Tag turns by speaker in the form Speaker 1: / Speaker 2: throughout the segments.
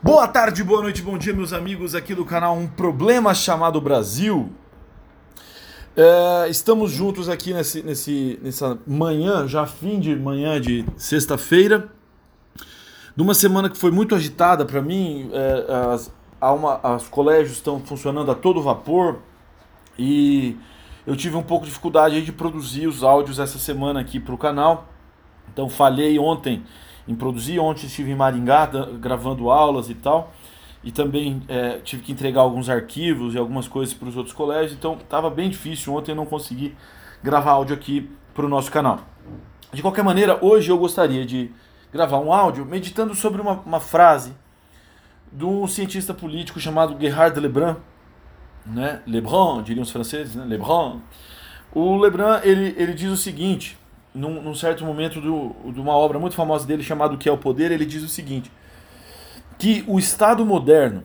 Speaker 1: Boa tarde, boa noite, bom dia, meus amigos aqui do canal Um Problema Chamado Brasil. É, estamos juntos aqui nesse, nesse, nessa manhã, já fim de manhã de sexta-feira, numa semana que foi muito agitada para mim. É, as, uma, os colégios estão funcionando a todo vapor e eu tive um pouco de dificuldade de produzir os áudios essa semana aqui para o canal. Então falhei ontem em produzir. Ontem estive em Maringá gravando aulas e tal. E também é, tive que entregar alguns arquivos e algumas coisas para os outros colégios. Então estava bem difícil. Ontem não consegui gravar áudio aqui para o nosso canal. De qualquer maneira, hoje eu gostaria de gravar um áudio meditando sobre uma, uma frase de um cientista político chamado Gerhard Lebrun, né? Lebrun, diriam os franceses, né? Lebrun. O Lebrun ele, ele diz o seguinte: num, num certo momento do, de uma obra muito famosa dele chamado O que é o Poder, ele diz o seguinte: que o Estado moderno,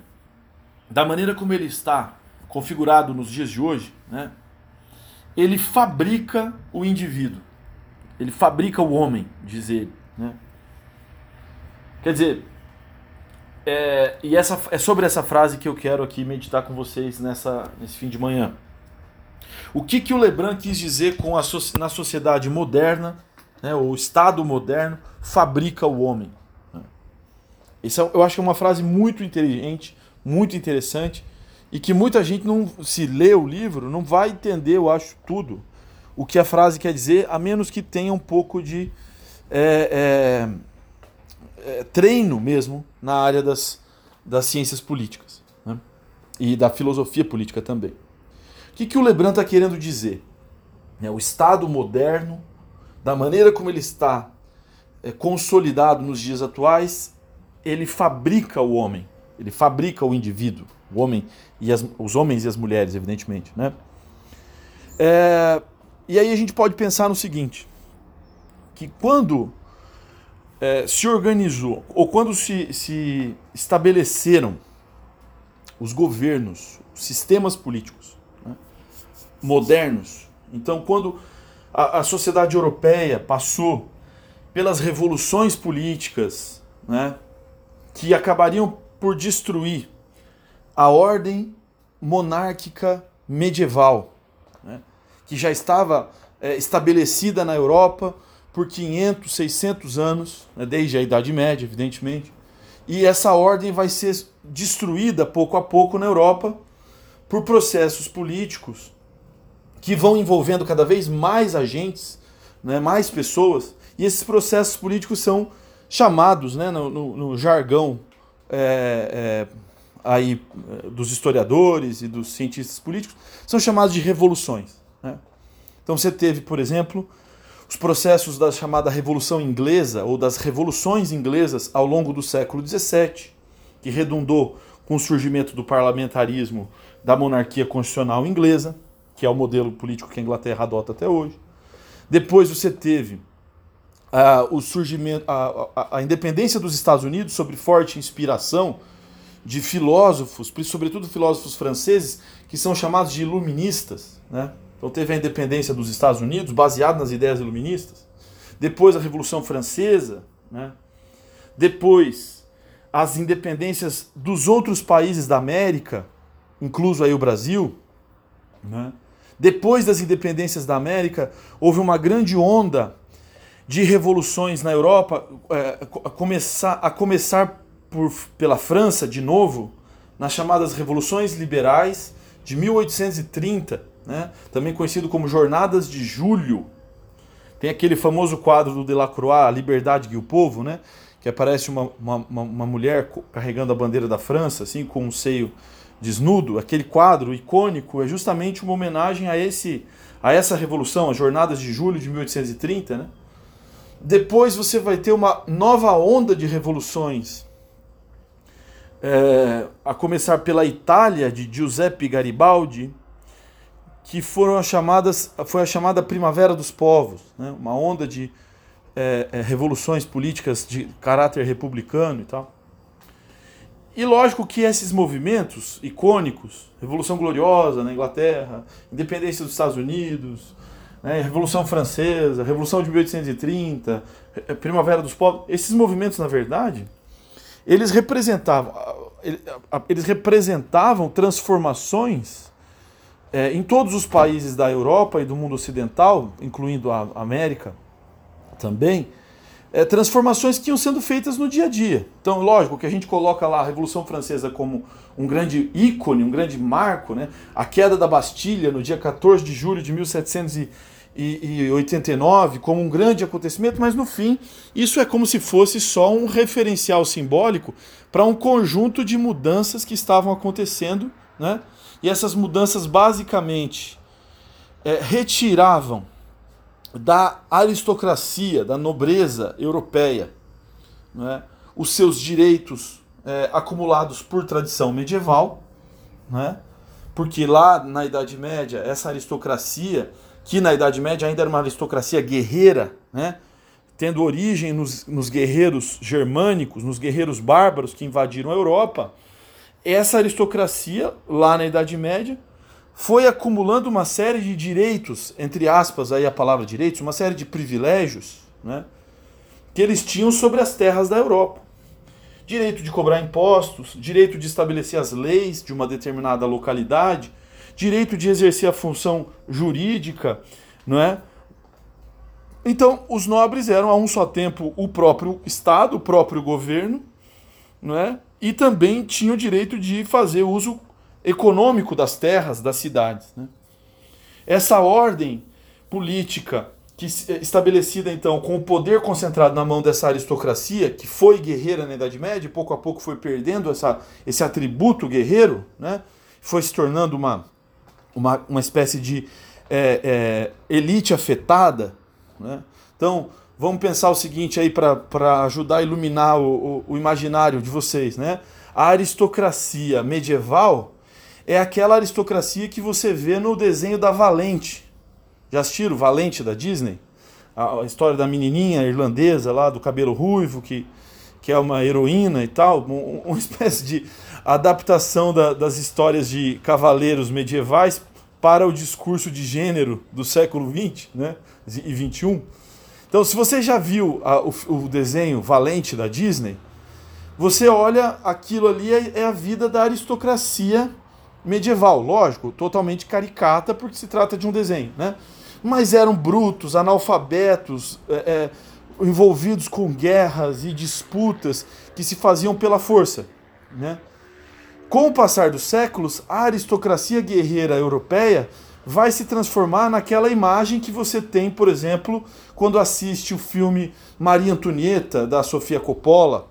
Speaker 1: da maneira como ele está configurado nos dias de hoje, né, ele fabrica o indivíduo, ele fabrica o homem, diz ele. Né? Quer dizer, é, e essa, é sobre essa frase que eu quero aqui meditar com vocês nessa, nesse fim de manhã. O que, que o Lebrun quis dizer com a na sociedade moderna, né, o Estado moderno, fabrica o homem? Isso é, eu acho que é uma frase muito inteligente, muito interessante, e que muita gente não se lê o livro, não vai entender, eu acho, tudo o que a frase quer dizer, a menos que tenha um pouco de é, é, é, treino mesmo na área das, das ciências políticas né? e da filosofia política também. O que, que o Lebrun está querendo dizer? É, o Estado moderno, da maneira como ele está é, consolidado nos dias atuais, ele fabrica o homem, ele fabrica o indivíduo, o homem e as, os homens e as mulheres, evidentemente, né? É, e aí a gente pode pensar no seguinte, que quando é, se organizou ou quando se, se estabeleceram os governos, os sistemas políticos, modernos. Então, quando a, a sociedade europeia passou pelas revoluções políticas, né, que acabariam por destruir a ordem monárquica medieval, né, que já estava é, estabelecida na Europa por 500, 600 anos, né, desde a Idade Média, evidentemente, e essa ordem vai ser destruída pouco a pouco na Europa por processos políticos que vão envolvendo cada vez mais agentes, né, mais pessoas, e esses processos políticos são chamados né, no, no, no jargão é, é, aí, dos historiadores e dos cientistas políticos, são chamados de revoluções. Né? Então você teve, por exemplo, os processos da chamada Revolução Inglesa ou das revoluções inglesas ao longo do século XVII, que redundou com o surgimento do parlamentarismo da monarquia constitucional inglesa que é o modelo político que a Inglaterra adota até hoje. Depois você teve uh, o surgimento, a, a, a, independência dos Estados Unidos sobre forte inspiração de filósofos, sobretudo filósofos franceses, que são chamados de iluministas. Né? Então teve a independência dos Estados Unidos, baseado nas ideias iluministas. Depois a Revolução Francesa. Né? Depois as independências dos outros países da América, incluso aí o Brasil. Né? Depois das independências da América, houve uma grande onda de revoluções na Europa, é, a, começar, a começar por, pela França, de novo, nas chamadas Revoluções Liberais de 1830, né? também conhecido como Jornadas de Julho. Tem aquele famoso quadro do Delacroix, A Liberdade e o Povo, né? que aparece uma, uma, uma mulher carregando a bandeira da França, assim, com um seio desnudo, aquele quadro icônico é justamente uma homenagem a esse a essa revolução, as jornadas de julho de 1830, né? Depois você vai ter uma nova onda de revoluções, é, a começar pela Itália de Giuseppe Garibaldi, que foram as chamadas, foi a chamada Primavera dos Povos, né? uma onda de é, é, revoluções políticas de caráter republicano e tal. E lógico que esses movimentos icônicos, Revolução Gloriosa na Inglaterra, Independência dos Estados Unidos, né, Revolução Francesa, Revolução de 1830, Primavera dos Povos, esses movimentos, na verdade, eles representavam, eles representavam transformações é, em todos os países da Europa e do mundo ocidental, incluindo a América também, é, transformações que iam sendo feitas no dia a dia. Então, lógico que a gente coloca lá a Revolução Francesa como um grande ícone, um grande marco, né? a queda da Bastilha no dia 14 de julho de 1789 como um grande acontecimento, mas no fim isso é como se fosse só um referencial simbólico para um conjunto de mudanças que estavam acontecendo, né? e essas mudanças basicamente é, retiravam da aristocracia, da nobreza europeia, né, os seus direitos é, acumulados por tradição medieval, né, porque lá na Idade Média, essa aristocracia, que na Idade Média ainda era uma aristocracia guerreira, né, tendo origem nos, nos guerreiros germânicos, nos guerreiros bárbaros que invadiram a Europa, essa aristocracia, lá na Idade Média, foi acumulando uma série de direitos, entre aspas, aí a palavra direitos, uma série de privilégios, né, que eles tinham sobre as terras da Europa. Direito de cobrar impostos, direito de estabelecer as leis de uma determinada localidade, direito de exercer a função jurídica, não é? Então, os nobres eram a um só tempo o próprio Estado, o próprio governo, não é? E também tinham direito de fazer uso econômico das terras, das cidades. Né? Essa ordem política que eh, estabelecida então com o poder concentrado na mão dessa aristocracia que foi guerreira na Idade Média, pouco a pouco foi perdendo essa, esse atributo guerreiro, né? foi se tornando uma, uma, uma espécie de é, é, elite afetada. Né? Então vamos pensar o seguinte aí para ajudar a iluminar o, o, o imaginário de vocês. Né? A aristocracia medieval é aquela aristocracia que você vê no desenho da Valente. Já assistiram Valente da Disney? A, história da menininha irlandesa lá do cabelo ruivo que, que é uma heroína e tal, um, uma espécie de adaptação da, das histórias de cavaleiros medievais para o discurso de gênero do século XX né, e XXI. Então, se você já viu a, o, o, desenho Valente da Disney, você olha aquilo ali é, é a vida da aristocracia medieval, lógico, totalmente caricata, porque se trata de um desenho, né? Mas eram brutos, analfabetos, é, é, envolvidos com guerras e disputas que se faziam pela força, né? Com o passar dos séculos, a aristocracia guerreira europeia vai se transformar naquela imagem que você tem, por exemplo, quando assiste o filme Maria Antonieta, da Sofia Coppola,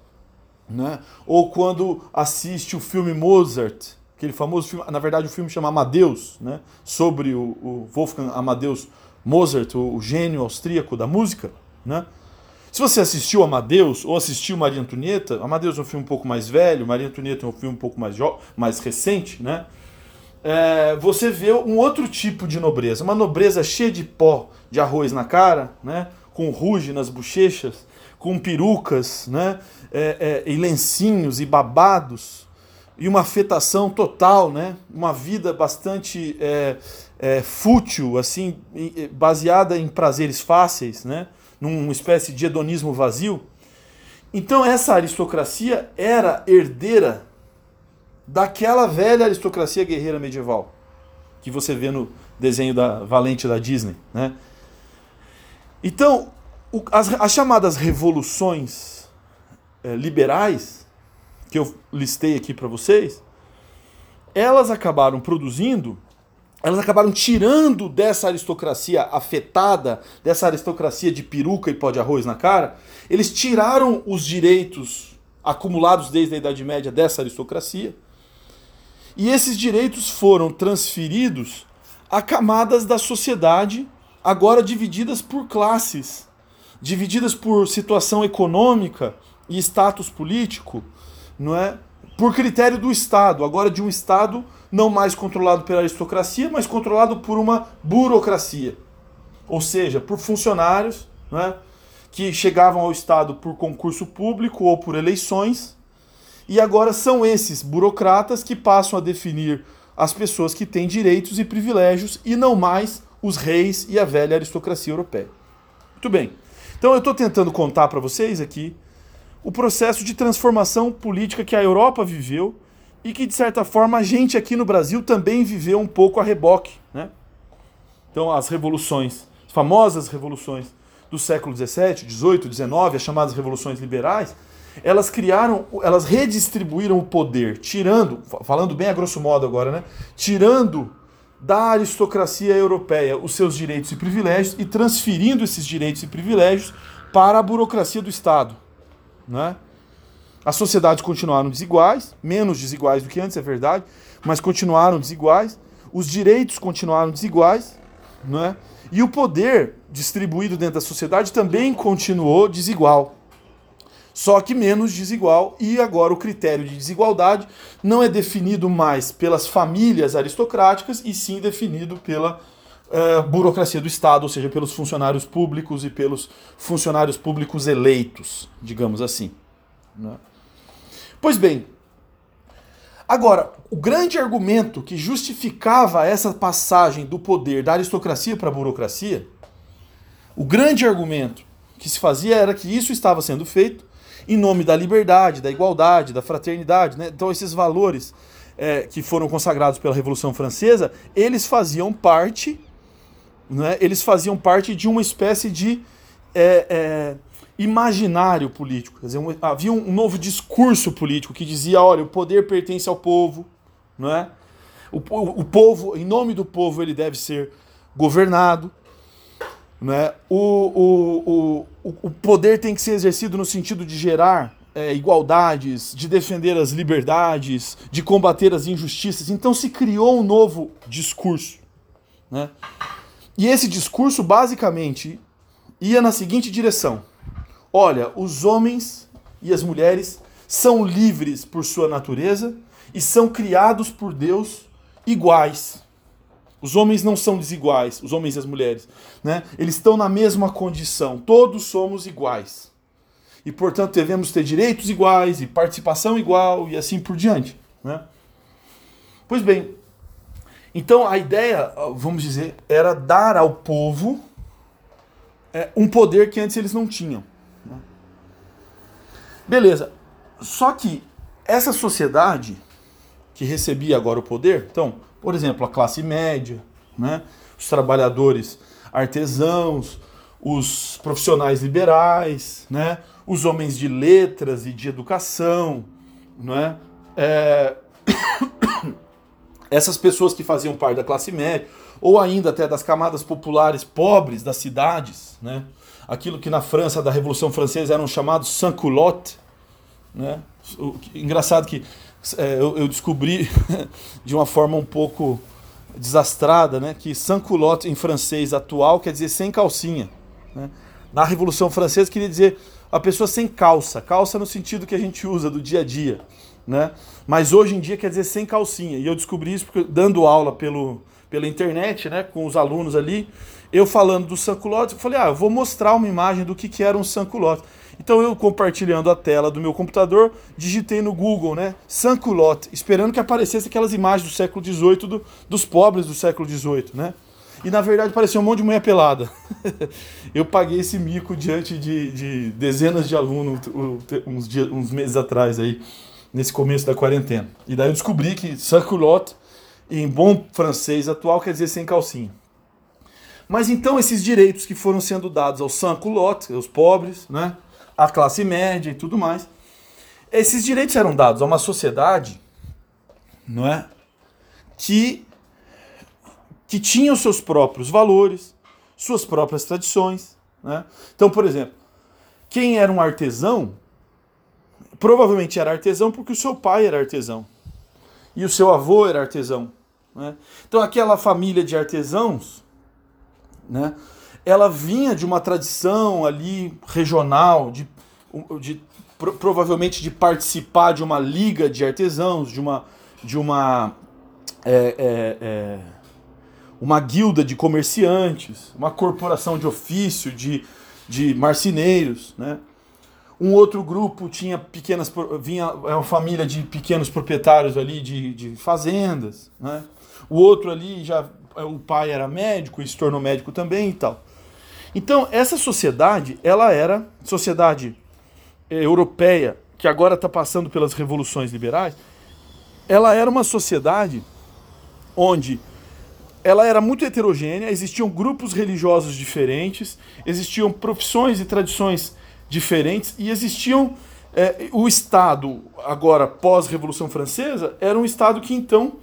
Speaker 1: né? ou quando assiste o filme Mozart, aquele famoso filme, na verdade o filme chama Amadeus, né? sobre o, o Wolfgang Amadeus Mozart, o, o, gênio austríaco da música. Né? Se você assistiu Amadeus ou assistiu Maria Antonieta, Amadeus é um filme um pouco mais velho, Maria Antonieta é um filme um pouco mais, mais recente, né? É, você vê um outro tipo de nobreza, uma nobreza cheia de pó de arroz na cara, né? com ruge nas bochechas, com perucas né? É, é, e lencinhos e babados, e uma afetação total, né? Uma vida bastante é, é, fútil, assim, baseada em prazeres fáceis, né? Numa espécie de hedonismo vazio. Então essa aristocracia era herdeira daquela velha aristocracia guerreira medieval que você vê no desenho da Valente da Disney, né? Então, o, as, as, chamadas revoluções é, liberais que eu listei aqui para vocês, elas acabaram produzindo, elas acabaram tirando dessa aristocracia afetada, dessa aristocracia de peruca e pó de arroz na cara, eles tiraram os direitos acumulados desde a Idade Média dessa aristocracia. E esses direitos foram transferidos a camadas da sociedade, agora divididas por classes, divididas por situação econômica e status político, não é? Por critério do Estado, agora de um Estado não mais controlado pela aristocracia, mas controlado por uma burocracia. Ou seja, por funcionários não é? que chegavam ao Estado por concurso público ou por eleições, e agora são esses burocratas que passam a definir as pessoas que têm direitos e privilégios e não mais os reis e a velha aristocracia europeia. Muito bem. Então eu estou tentando contar para vocês aqui o processo de transformação política que a Europa viveu e que, de certa forma, a gente aqui no Brasil também viveu um pouco a reboque. Né? Então, as revoluções, as famosas revoluções do século XVII, XVIII, XIX, as chamadas revoluções liberais, elas criaram, elas redistribuíram o poder, tirando, falando bem a grosso modo agora, né? Tirando da aristocracia europeia os seus direitos e privilégios e transferindo esses direitos e privilégios para a burocracia do Estado. Né? As sociedades continuaram desiguais, menos desiguais do que antes, é verdade, mas continuaram desiguais. Os direitos continuaram desiguais, né? e o poder distribuído dentro da sociedade também continuou desigual só que menos desigual, e agora o critério de desigualdade não é definido mais pelas famílias aristocráticas, e sim definido pela uh, burocracia do Estado, ou seja, pelos funcionários públicos e pelos funcionários públicos eleitos, digamos assim. Né? Pois bem, agora, o grande argumento que justificava essa passagem do poder da aristocracia para a burocracia, o grande argumento que se fazia era que isso estava sendo feito em nome da liberdade, da igualdade, da fraternidade. Né? Então, esses valores é, que foram consagrados pela Revolução Francesa, eles faziam parte, né? eles faziam parte de uma espécie de é, é, imaginário político. Dizer, um, havia um novo discurso político que dizia: olha, o poder pertence ao povo, não é? O, o, o povo, em nome do povo, ele deve ser governado. Né? O, o, o, o poder tem que ser exercido no sentido de gerar é, igualdades, de defender as liberdades, de combater as injustiças. Então se criou um novo discurso. Né? E esse discurso, basicamente, ia na seguinte direção: olha, os homens e as mulheres são livres por sua natureza e são criados por Deus iguais. Os homens não são desiguais, os homens e as mulheres. Né? Eles estão na mesma condição. Todos somos iguais. E, portanto, devemos ter direitos iguais e participação igual e assim por diante. Né? Pois bem, então a ideia, vamos dizer, era dar ao povo é, um poder que antes eles não tinham. Né? Beleza. Só que essa sociedade que recebia agora o poder, então, por exemplo, a classe média, né? os trabalhadores artesãos, os profissionais liberais, né? os homens de letras e de educação. Né? É... Essas pessoas que faziam parte da classe média, ou ainda até das camadas populares pobres das cidades, né? aquilo que na França, da Revolução Francesa, eram chamados sans-culottes. Né? Engraçado que é, eu, eu, descobri de uma forma um pouco desastrada, né, que sans-culotte em francês atual quer dizer sem calcinha. Né? Na Revolução Francesa queria dizer a pessoa sem calça, calça no sentido que a gente usa do dia a dia. Né? Mas hoje em dia quer dizer sem calcinha. E eu descobri isso porque, dando aula pelo, pela internet, né, com os alunos ali, eu falando do sans-culotte, eu falei, ah, eu vou mostrar uma imagem do que, que era um sans-culotte. Então eu compartilhando a tela do meu computador, digitei no Google, né, sans-culotte, esperando que aparecesse aquelas imagens do século XVIII, do, dos pobres do século XVIII, né? E na verdade parecia um monte de mulher pelada. eu paguei esse mico diante de, de dezenas de alunos uns, dias, uns meses atrás aí, nesse começo da quarentena. E daí eu descobri que sans-culotte, em bom francês atual, quer dizer sem calcinha. Mas então esses direitos que foram sendo dados aos sans-culottes, aos pobres, né? a classe média e tudo mais. Esses direitos eram dados a uma sociedade, não é, que que tinha os seus próprios valores, suas próprias tradições, né? Então, por exemplo, quem era um artesão provavelmente era artesão porque o seu pai era artesão e o seu avô era artesão. Né? Então, aquela família de artesãos, né? ela vinha de uma tradição ali regional, de, de pro, provavelmente de participar de uma liga de artesãos, de uma, de uma, é, é, é, uma guilda de comerciantes, uma corporação de ofício de, de marceneiros, né? Um outro grupo tinha pequenas vinha é uma família de pequenos proprietários ali de, de fazendas, né? O outro ali já o pai era médico e se tornou médico também e tal. Então, essa sociedade, ela era sociedade europeia, que agora está passando pelas revoluções liberais, ela era uma sociedade onde ela era muito heterogênea, existiam grupos religiosos diferentes, existiam profissões e tradições diferentes e existiam é, o Estado agora pós Revolução Francesa era um Estado que então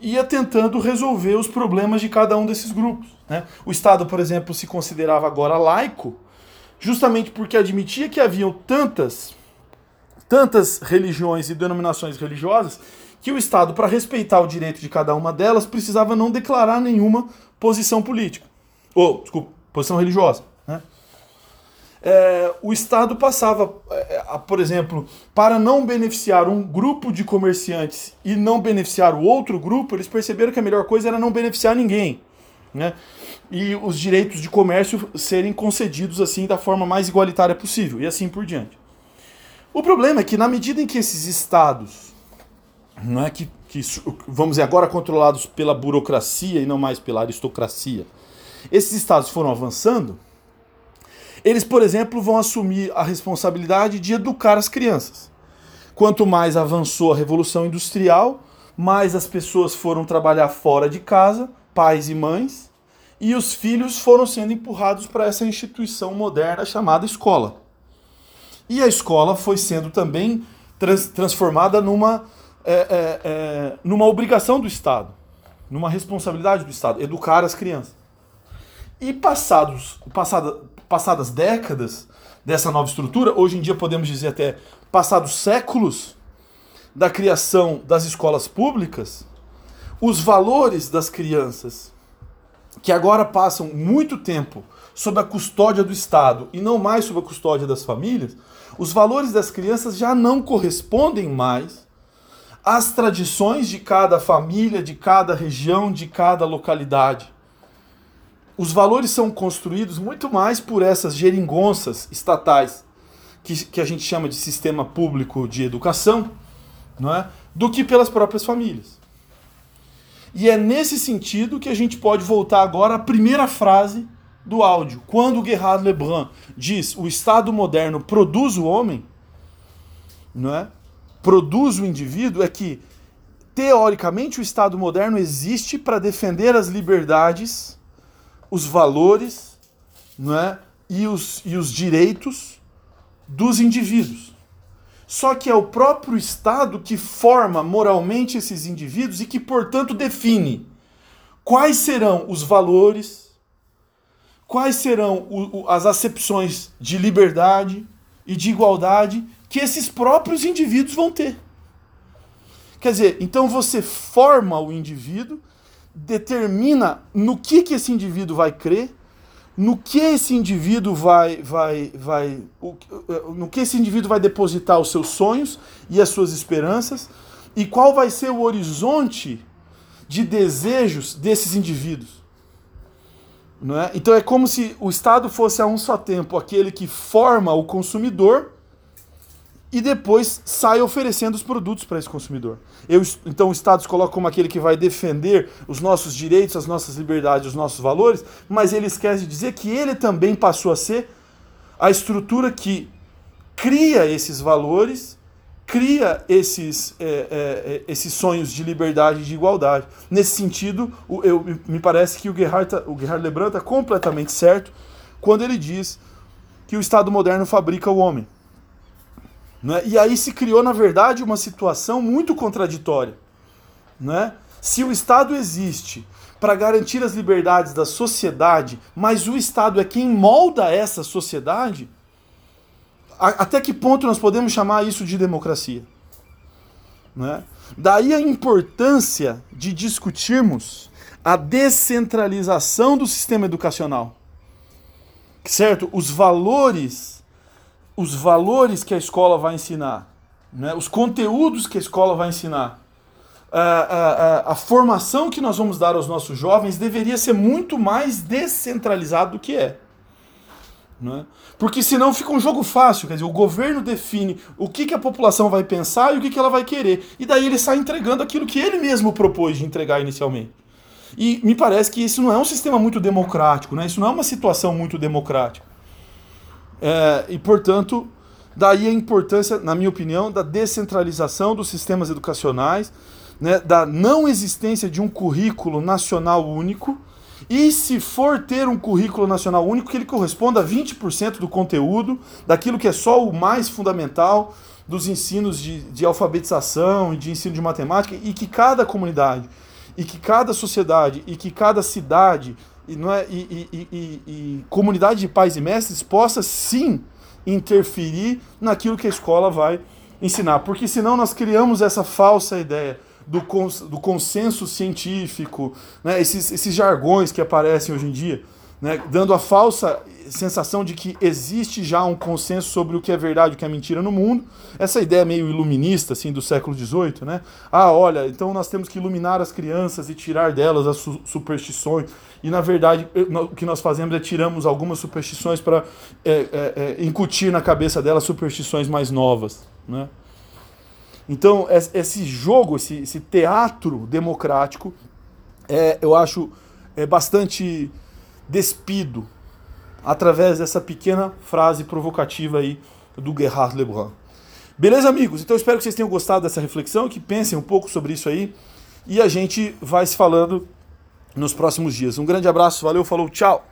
Speaker 1: ia tentando resolver os problemas de cada um desses grupos. Né? O Estado, por exemplo, se considerava agora laico, justamente porque admitia que haviam tantas, tantas religiões e denominações religiosas que o Estado, para respeitar o direito de cada uma delas, precisava não declarar nenhuma posição política. Ou, desculpa, posição religiosa. Né? É, o Estado passava, é, por exemplo, para não beneficiar um grupo de comerciantes e não beneficiar o outro grupo, eles perceberam que a melhor coisa era não beneficiar ninguém. Né? E os direitos de comércio serem concedidos assim da forma mais igualitária possível, e assim por diante. O problema é que, na medida em que esses estados não é que, que vamos dizer agora controlados pela burocracia e não mais pela aristocracia. Esses estados foram avançando. Eles, por exemplo, vão assumir a responsabilidade de educar as crianças. Quanto mais avançou a revolução industrial, mais as pessoas foram trabalhar fora de casa, pais e mães, e os filhos foram sendo empurrados para essa instituição moderna chamada escola. E a escola foi sendo também trans transformada numa é, é, é, numa obrigação do Estado, numa responsabilidade do Estado, educar as crianças. E passados, passada, passadas décadas dessa nova estrutura, hoje em dia podemos dizer até passados séculos da criação das escolas públicas, os valores das crianças, que agora passam muito tempo sob a custódia do Estado e não mais sob a custódia das famílias, os valores das crianças já não correspondem mais as tradições de cada família, de cada região, de cada localidade. Os valores são construídos muito mais por essas geringonças estatais, que, que a gente chama de sistema público de educação, não é? do que pelas próprias famílias. E é nesse sentido que a gente pode voltar agora à primeira frase do áudio. Quando Gerard Lebrun diz o Estado moderno produz o homem, não é? produz o indivíduo é que, teoricamente, o Estado moderno existe para defender as liberdades, os valores não é? e, os, e os direitos dos indivíduos. Só que é o próprio Estado que forma moralmente esses indivíduos e que, portanto, define quais serão os valores, quais serão o, o, as acepções de liberdade e de igualdade que esses próprios indivíduos vão ter. Quer dizer, então você forma o indivíduo, determina no que, que esse indivíduo vai crer, no que esse indivíduo vai, vai, vai, no que esse indivíduo vai depositar os seus sonhos e as suas esperanças, e qual vai ser o horizonte de desejos desses indivíduos. Não é? Então é como se o Estado fosse a um só tempo aquele que forma o consumidor e depois sai oferecendo os produtos para esse consumidor. Eu, então o Estado se coloca como aquele que vai defender os nossos direitos, as nossas liberdades, os nossos valores, mas ele esquece de dizer que ele também passou a ser a estrutura que cria esses valores, cria esses, é, é, é esses sonhos de liberdade e de igualdade. Nesse sentido, eu, me parece que o Gerhard, tá, o Gerhard Lebrun está completamente certo quando ele diz que o Estado moderno fabrica o homem. Né? E aí se criou, na verdade, uma situação muito contraditória. Né? Se o Estado existe para garantir as liberdades da sociedade, mas o Estado é quem molda essa sociedade, até que ponto nós podemos chamar isso de democracia? Né? Daí a importância de discutirmos a descentralização do sistema educacional. Certo? Os valores os valores que a escola vai ensinar, né? os conteúdos que a escola vai ensinar, a, a, a, formação que nós vamos dar aos nossos jovens deveria ser muito mais descentralizado do que é. Né? Porque senão fica um jogo fácil, quer dizer, o governo define o que, que a população vai pensar e o que, que ela vai querer. E daí ele sai entregando aquilo que ele mesmo propôs de entregar inicialmente. E me parece que isso não é um sistema muito democrático, né? isso não é uma situação muito democrática. É, e, portanto, Daí a importância, na minha opinião, da descentralização dos sistemas educacionais, né, da não existência de um currículo nacional único, e se for ter um currículo nacional único, que ele corresponda a 20% do conteúdo, daquilo que é só o mais fundamental dos ensinos de, de alfabetização e de ensino de matemática, e que cada comunidade, e que cada sociedade, e que cada cidade, e, é, e, e, e, e comunidade de pais e mestres possa sim interferir naquilo que a escola vai ensinar. Porque senão nós criamos essa falsa ideia do, cons do consenso científico, né, esses, esses jargões que aparecem hoje em dia, né, dando a falsa sensação de que existe já um consenso sobre o que é verdade e o que é mentira no mundo. Essa ideia meio iluminista assim do século XVIII, né? Ah, olha, então nós temos que iluminar as crianças e tirar delas as su superstições. E na verdade o que nós fazemos é tiramos algumas superstições para é, é, é, incutir na cabeça delas superstições mais novas, né? Então esse jogo, esse, esse teatro democrático, é, eu acho é bastante despido através dessa pequena frase provocativa aí do Gerhard Lebrun. Beleza, amigos? Então espero que vocês tenham gostado dessa reflexão, que pensem um pouco sobre isso aí e a gente vai se falando nos próximos dias. Um grande abraço, valeu, falou, tchau!